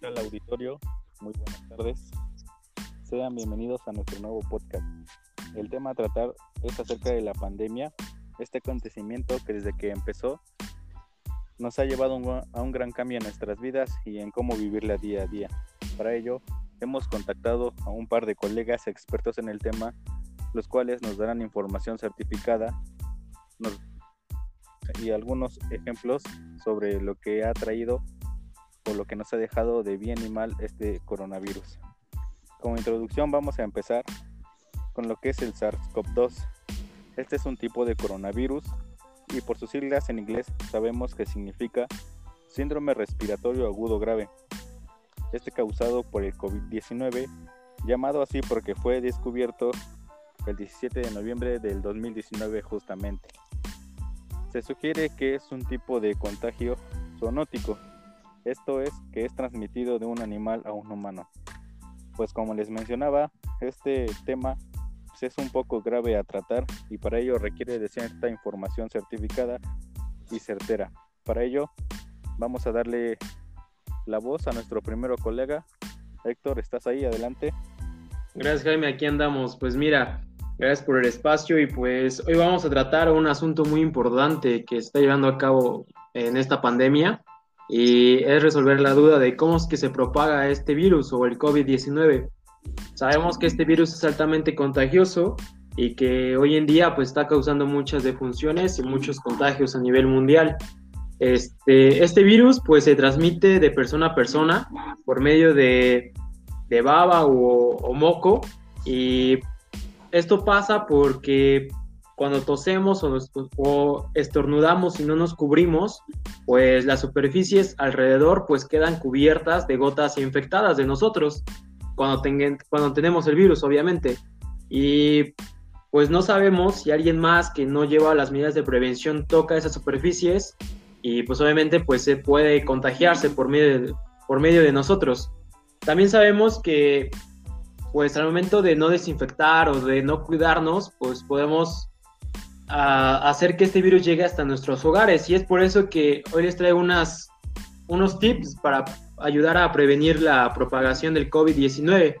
tal auditorio? Muy buenas tardes. Sean bienvenidos a nuestro nuevo podcast. El tema a tratar es acerca de la pandemia, este acontecimiento que desde que empezó nos ha llevado a un gran cambio en nuestras vidas y en cómo vivirla día a día. Para ello, hemos contactado a un par de colegas expertos en el tema, los cuales nos darán información certificada y algunos ejemplos sobre lo que ha traído o lo que nos ha dejado de bien y mal este coronavirus. Como introducción vamos a empezar con lo que es el SARS-CoV-2. Este es un tipo de coronavirus y por sus siglas en inglés sabemos que significa síndrome respiratorio agudo grave. Este causado por el COVID-19, llamado así porque fue descubierto el 17 de noviembre del 2019 justamente. Se sugiere que es un tipo de contagio zoonótico, esto es que es transmitido de un animal a un humano. Pues como les mencionaba, este tema pues, es un poco grave a tratar y para ello requiere de cierta información certificada y certera. Para ello vamos a darle la voz a nuestro primero colega. Héctor, ¿estás ahí? Adelante. Gracias Jaime, aquí andamos. Pues mira, Gracias por el espacio y pues hoy vamos a tratar un asunto muy importante que se está llevando a cabo en esta pandemia y es resolver la duda de cómo es que se propaga este virus o el COVID-19. Sabemos que este virus es altamente contagioso y que hoy en día pues está causando muchas defunciones y muchos contagios a nivel mundial. Este, este virus pues se transmite de persona a persona por medio de, de baba o, o moco y esto pasa porque cuando tosemos o, estornudamos y no nos cubrimos, pues las superficies alrededor pues quedan cubiertas de gotas infectadas de nosotros cuando, cuando tenemos el virus, obviamente. Y pues no sabemos si alguien más que no lleva las medidas de prevención toca esas superficies y pues obviamente pues se puede contagiarse por medio por medio de nosotros. También sabemos que pues al momento de no desinfectar o de no cuidarnos, pues podemos ah, hacer que este virus llegue hasta nuestros hogares. Y es por eso que hoy les traigo unas, unos tips para ayudar a prevenir la propagación del COVID-19.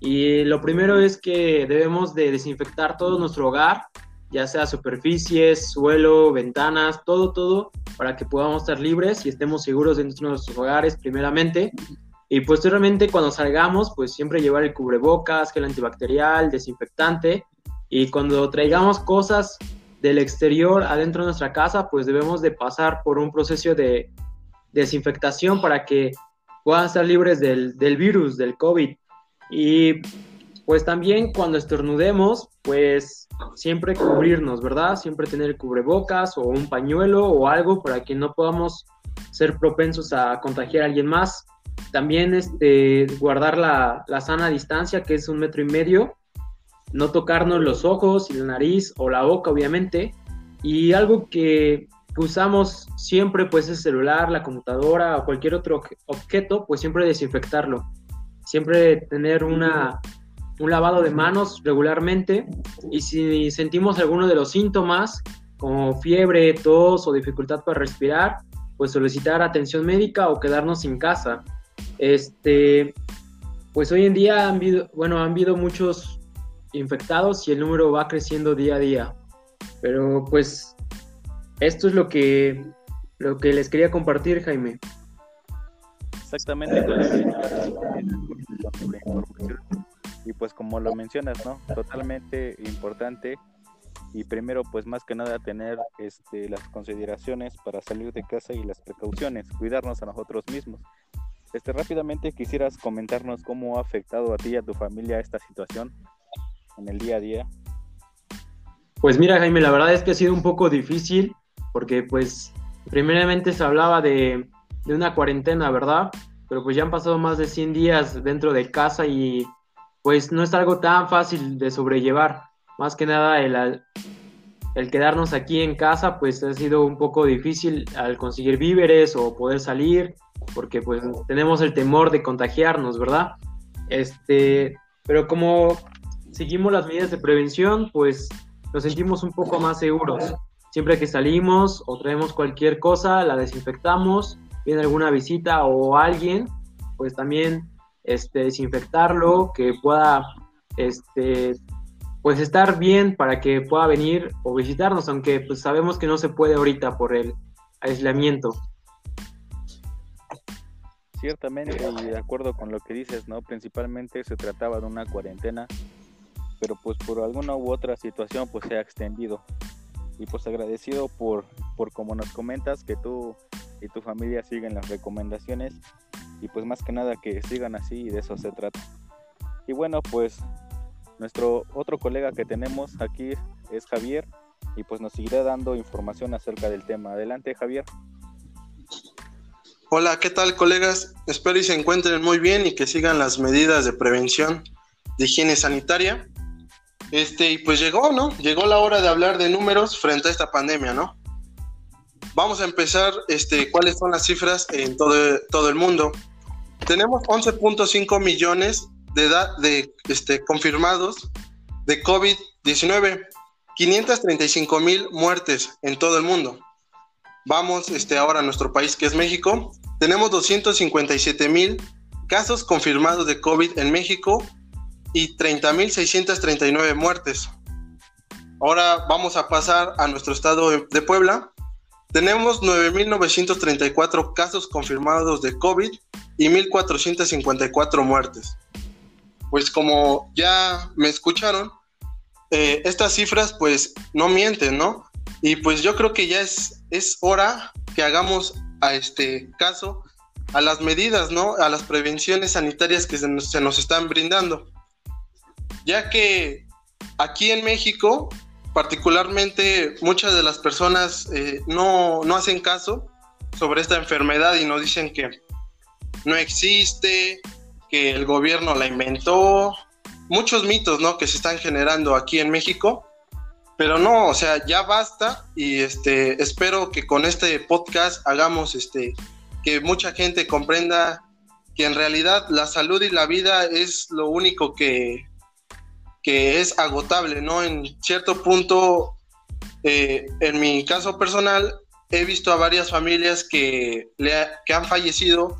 Y lo primero es que debemos de desinfectar todo nuestro hogar, ya sea superficies, suelo, ventanas, todo, todo, para que podamos estar libres y estemos seguros dentro de nuestros hogares primeramente. Y posteriormente cuando salgamos, pues siempre llevar el cubrebocas, gel antibacterial, desinfectante. Y cuando traigamos cosas del exterior adentro de nuestra casa, pues debemos de pasar por un proceso de desinfectación para que puedan estar libres del, del virus, del COVID. Y pues también cuando estornudemos, pues siempre cubrirnos, ¿verdad? Siempre tener cubrebocas o un pañuelo o algo para que no podamos ser propensos a contagiar a alguien más. También este, guardar la, sana distancia, que es un metro y medio. No tocarnos los ojos y la nariz o la boca, obviamente. Y algo que, usamos siempre, pues el celular, la computadora o cualquier otro objeto, pues siempre desinfectarlo. Siempre tener una, un lavado de manos regularmente. Y si sentimos alguno de los síntomas, como fiebre, tos o dificultad para respirar, pues solicitar atención médica o quedarnos en casa. Este, pues hoy en día han habido, bueno, han habido muchos infectados y el número va creciendo día a día. Pero pues esto es lo que, lo que les quería compartir, Jaime. Exactamente. Y pues como lo mencionas, ¿no? Totalmente importante y primero pues más que nada tener este, las consideraciones para salir de casa y las precauciones, cuidarnos a nosotros mismos. Este, rápidamente quisieras comentarnos cómo ha afectado a ti y a tu familia esta situación en el día a día. Pues mira, Jaime, la verdad es que ha sido un poco difícil porque pues primeramente se hablaba de, de una cuarentena, ¿verdad? Pero pues ya han pasado más de 100 días dentro de casa y pues no es algo tan fácil de sobrellevar. Más que nada el, el quedarnos aquí en casa pues ha sido un poco difícil al conseguir víveres o poder salir porque pues tenemos el temor de contagiarnos, ¿verdad? Este, pero como seguimos las medidas de prevención, pues nos sentimos un poco más seguros. Siempre que salimos o traemos cualquier cosa, la desinfectamos, viene alguna visita o alguien, pues también este, desinfectarlo, que pueda este, pues estar bien para que pueda venir o visitarnos, aunque pues sabemos que no se puede ahorita por el aislamiento. Ciertamente, y de acuerdo con lo que dices, ¿no? Principalmente se trataba de una cuarentena, pero pues por alguna u otra situación pues se ha extendido. Y pues agradecido por, por como nos comentas, que tú y tu familia siguen las recomendaciones y pues más que nada que sigan así y de eso se trata. Y bueno, pues nuestro otro colega que tenemos aquí es Javier y pues nos seguirá dando información acerca del tema. Adelante Javier. Hola, ¿qué tal colegas? Espero y se encuentren muy bien y que sigan las medidas de prevención de higiene sanitaria. Este, y pues llegó, ¿no? Llegó la hora de hablar de números frente a esta pandemia, ¿no? Vamos a empezar, este, cuáles son las cifras en todo, todo el mundo. Tenemos 11.5 millones de, de este, confirmados de COVID-19, 535 mil muertes en todo el mundo. Vamos este, ahora a nuestro país, que es México. Tenemos 257 mil casos confirmados de COVID en México y 30.639 muertes. Ahora vamos a pasar a nuestro estado de Puebla. Tenemos 9.934 casos confirmados de COVID y 1.454 muertes. Pues como ya me escucharon, eh, estas cifras pues no mienten, ¿no? Y pues yo creo que ya es, es hora que hagamos a este caso a las medidas, ¿no? A las prevenciones sanitarias que se nos, están brindando. Ya que aquí en México, particularmente, muchas de las personas eh, no, no hacen caso sobre esta enfermedad y nos dicen que no existe, que el gobierno la inventó, muchos mitos, ¿no? Que se están generando aquí en México pero no, o sea, ya basta y este espero que con este podcast hagamos este que mucha gente comprenda que en realidad la salud y la vida es lo único que, que es agotable, ¿no? En cierto punto, eh, en mi caso personal, he visto a varias familias que, le que han fallecido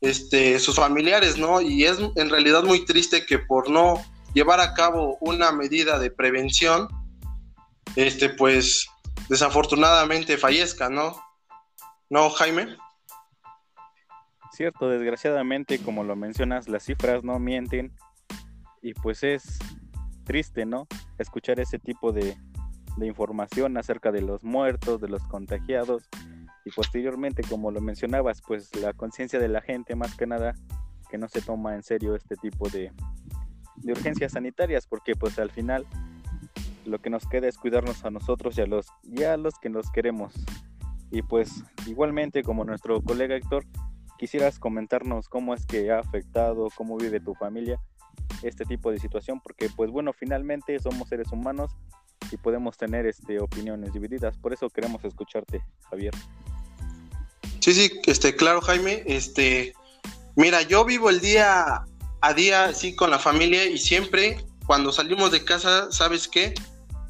este, sus familiares, ¿no? Y es en realidad muy triste que por no llevar a cabo una medida de prevención, este, pues desafortunadamente fallezca, ¿no? ¿No, Jaime? Cierto, desgraciadamente, como lo mencionas, las cifras no mienten y pues es triste, ¿no? Escuchar ese tipo de, información acerca de los muertos, de los contagiados y posteriormente, como lo mencionabas, pues la conciencia de la gente más que nada que no se toma en serio este tipo de, urgencias sanitarias porque pues al final lo que nos queda es cuidarnos a nosotros y a los, los que nos queremos. Y pues igualmente como nuestro colega Héctor, quisieras comentarnos cómo es que ha afectado, cómo vive tu familia este tipo de situación, porque pues bueno, finalmente somos seres humanos y podemos tener este, opiniones divididas. Por eso queremos escucharte, Javier. Sí, sí, este, claro, Jaime. Este, mira, yo vivo el día a día así con la familia y siempre cuando salimos de casa, ¿sabes qué?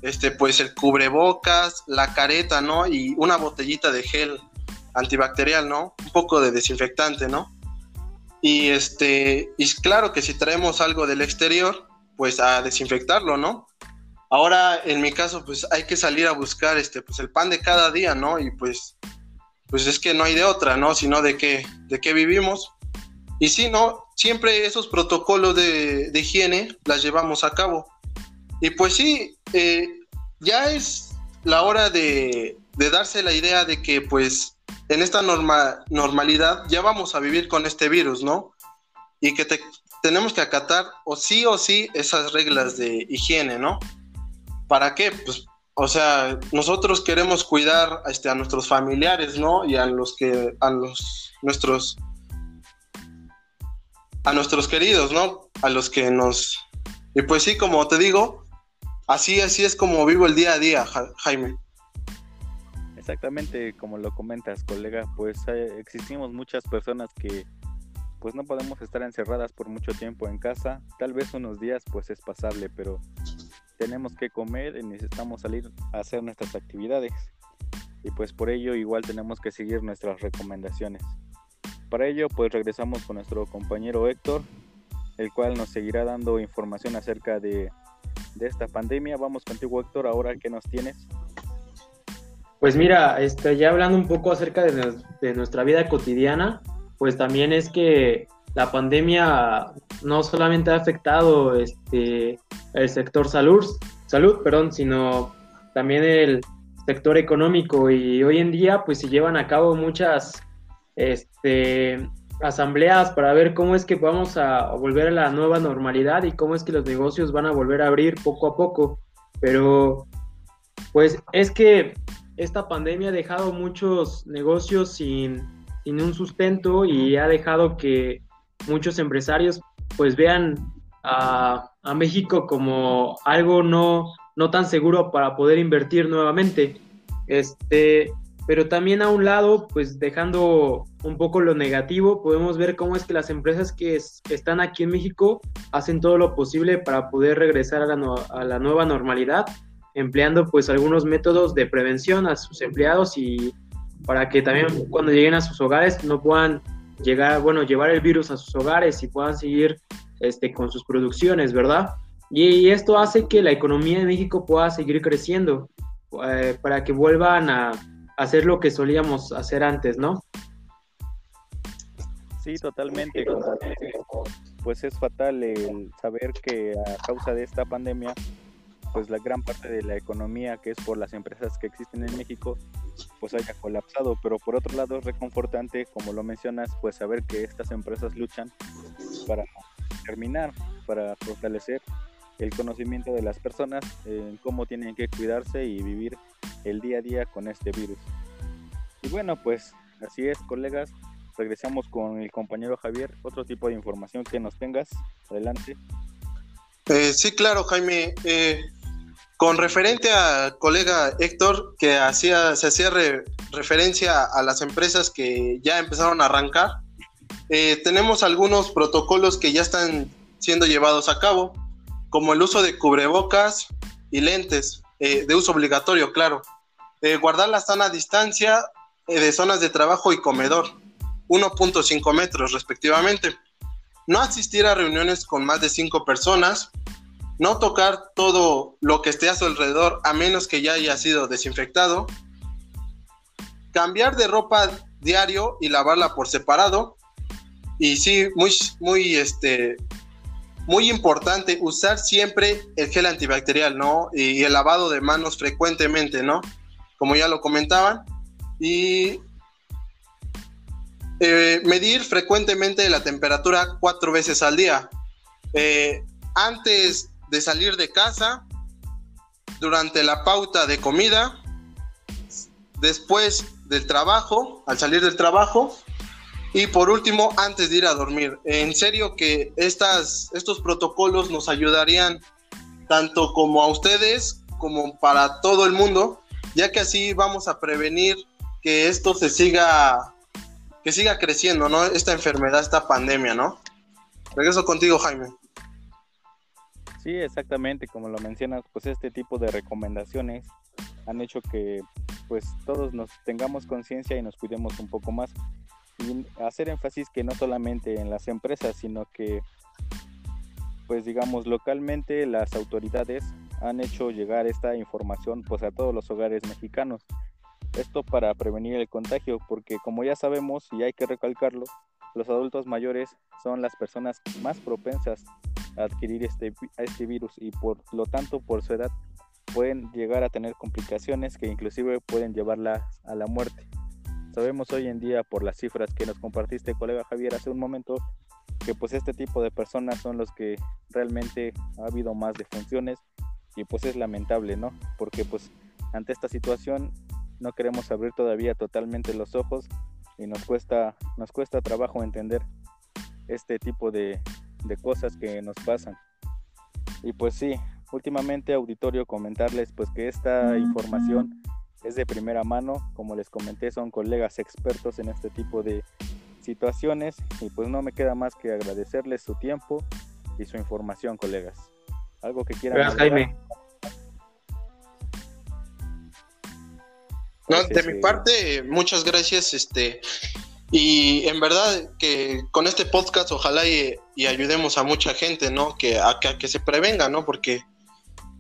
este, pues el cubrebocas, la careta, ¿no? Y una botellita de gel antibacterial, ¿no? Un poco de desinfectante, ¿no? Y este, y claro que si traemos algo del exterior, pues a desinfectarlo, ¿no? Ahora, en mi caso, pues hay que salir a buscar este, pues el pan de cada día, ¿no? Y pues, pues es que no hay de otra, ¿no? Sino de qué, de qué vivimos. Y sí, ¿no? Siempre esos protocolos de, de higiene las llevamos a cabo. Y pues sí, eh, ya es la hora de, darse la idea de que pues en esta normalidad ya vamos a vivir con este virus, ¿no? Y que tenemos que acatar o sí o sí esas reglas de higiene, ¿no? ¿Para qué? Pues, o sea, nosotros queremos cuidar este, a nuestros familiares, ¿no? Y a los que, a los, nuestros, a nuestros queridos, ¿no? A los que nos, y pues sí, como te digo, Así, así es como vivo el día a día, Jaime. Exactamente como lo comentas, colega, pues eh, existimos muchas personas que pues no podemos estar encerradas por mucho tiempo en casa. Tal vez unos días pues es pasable, pero tenemos que comer y necesitamos salir a hacer nuestras actividades. Y pues por ello igual tenemos que seguir nuestras recomendaciones. para ello pues regresamos con nuestro compañero Héctor, el cual nos seguirá dando información acerca de, de esta pandemia. Vamos contigo Héctor, ahora ¿qué nos tienes? Pues mira, este, ya hablando un poco acerca de, nuestra vida cotidiana, pues también es que la pandemia no solamente ha afectado este, el sector salud, salud perdón, sino también el sector económico y hoy en día pues se llevan a cabo muchas este, asambleas para ver cómo es que vamos a volver a la nueva normalidad y cómo es que los negocios van a volver a abrir poco a poco. Pero pues es que esta pandemia ha dejado muchos negocios sin, un sustento y ha dejado que muchos empresarios pues vean a, México como algo no, no tan seguro para poder invertir nuevamente. Este, pero también a un lado, pues dejando un poco lo negativo, podemos ver cómo es que las empresas que, están aquí en México hacen todo lo posible para poder regresar a la, nueva normalidad, empleando pues algunos métodos de prevención a sus empleados y para que también cuando lleguen a sus hogares no puedan llegar, bueno, llevar el virus a sus hogares y puedan seguir este, con sus producciones, ¿verdad? Y, esto hace que la economía de México pueda seguir creciendo eh, para que vuelvan a hacer lo que solíamos hacer antes, ¿no? Sí, totalmente. Pues es fatal el saber que a causa de esta pandemia, pues la gran parte de la economía que es por las empresas que existen en México, pues haya colapsado. Pero por otro lado es reconfortante, como lo mencionas, pues saber que estas empresas luchan para terminar, para fortalecer el conocimiento de las personas en cómo tienen que cuidarse y vivir el día a día con este virus. Y bueno, pues así es, colegas. Regresamos con el compañero Javier. Otro tipo de información que nos tengas. Adelante. Eh, sí, claro, Jaime. Eh, con referente al colega Héctor, que hacía, se hacía referencia a las empresas que ya empezaron a arrancar, eh, tenemos algunos protocolos que ya están siendo llevados a cabo, como el uso de cubrebocas y lentes, de uso obligatorio, claro. Eh, guardar la sana distancia eh, de zonas de trabajo y comedor, 1.5 metros respectivamente. No asistir a reuniones con más de 5 personas. No tocar todo lo que esté a su alrededor a menos que ya haya sido desinfectado. Cambiar de ropa diario y lavarla por separado. Y sí, muy, muy, este, muy importante, usar siempre el gel antibacterial, ¿no? Y el lavado de manos frecuentemente, ¿no? como ya lo comentaban, y eh, medir frecuentemente la temperatura cuatro veces al día. Eh, antes de salir de casa, durante la pauta de comida, después del trabajo, al salir del trabajo, y por último, antes de ir a dormir. En serio que estas, estos protocolos nos ayudarían tanto como a ustedes como para todo el mundo ya que así vamos a prevenir que esto se siga, que siga creciendo, ¿no? Esta enfermedad, esta pandemia, ¿no? Regreso contigo, Jaime. Sí, exactamente, como lo mencionas, pues este tipo de recomendaciones han hecho que pues todos nos tengamos conciencia y nos cuidemos un poco más y hacer énfasis que no solamente en las empresas, sino que pues digamos localmente las autoridades han hecho llegar esta información pues a todos los hogares mexicanos. Esto para prevenir el contagio, porque como ya sabemos y hay que recalcarlo, los adultos mayores son las personas más propensas adquirir este, este virus y por lo tanto por su edad pueden llegar a tener complicaciones que inclusive pueden llevarla a la muerte. Sabemos hoy en día por las cifras que nos compartiste colega Javier hace un momento que pues este tipo de personas son los que realmente ha habido más defunciones y pues es lamentable, ¿no? Porque pues ante esta situación no queremos abrir todavía totalmente los ojos y nos cuesta, nos cuesta trabajo entender este tipo de, de cosas que nos pasan. Y pues sí, últimamente auditorio comentarles pues que esta información es de primera mano, como les comenté son colegas expertos en este tipo de situaciones y pues no me queda más que agradecerles su tiempo y su información colegas. Algo que quieran. Gracias, Jaime. No, de mi parte, muchas gracias. Este, Y en verdad que con este podcast ojalá y, ayudemos a mucha gente, ¿no? Que a, que se prevenga, ¿no? Porque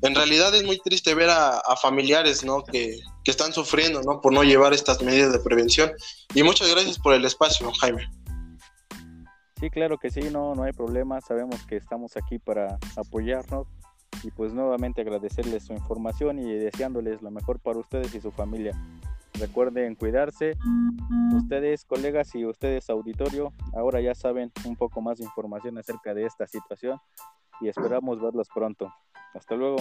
en realidad es muy triste ver a, familiares, ¿no? Que, que, están sufriendo, ¿no? Por no llevar estas medidas de prevención. Y muchas gracias por el espacio, Jaime. Sí, claro que sí, no, no hay problema. Sabemos que estamos aquí para apoyarnos y pues nuevamente agradecerles su información y deseándoles lo mejor para ustedes y su familia. Recuerden cuidarse. Ustedes, colegas y ustedes, auditorio, ahora ya saben un poco más de información acerca de esta situación y esperamos verlos pronto. Hasta luego.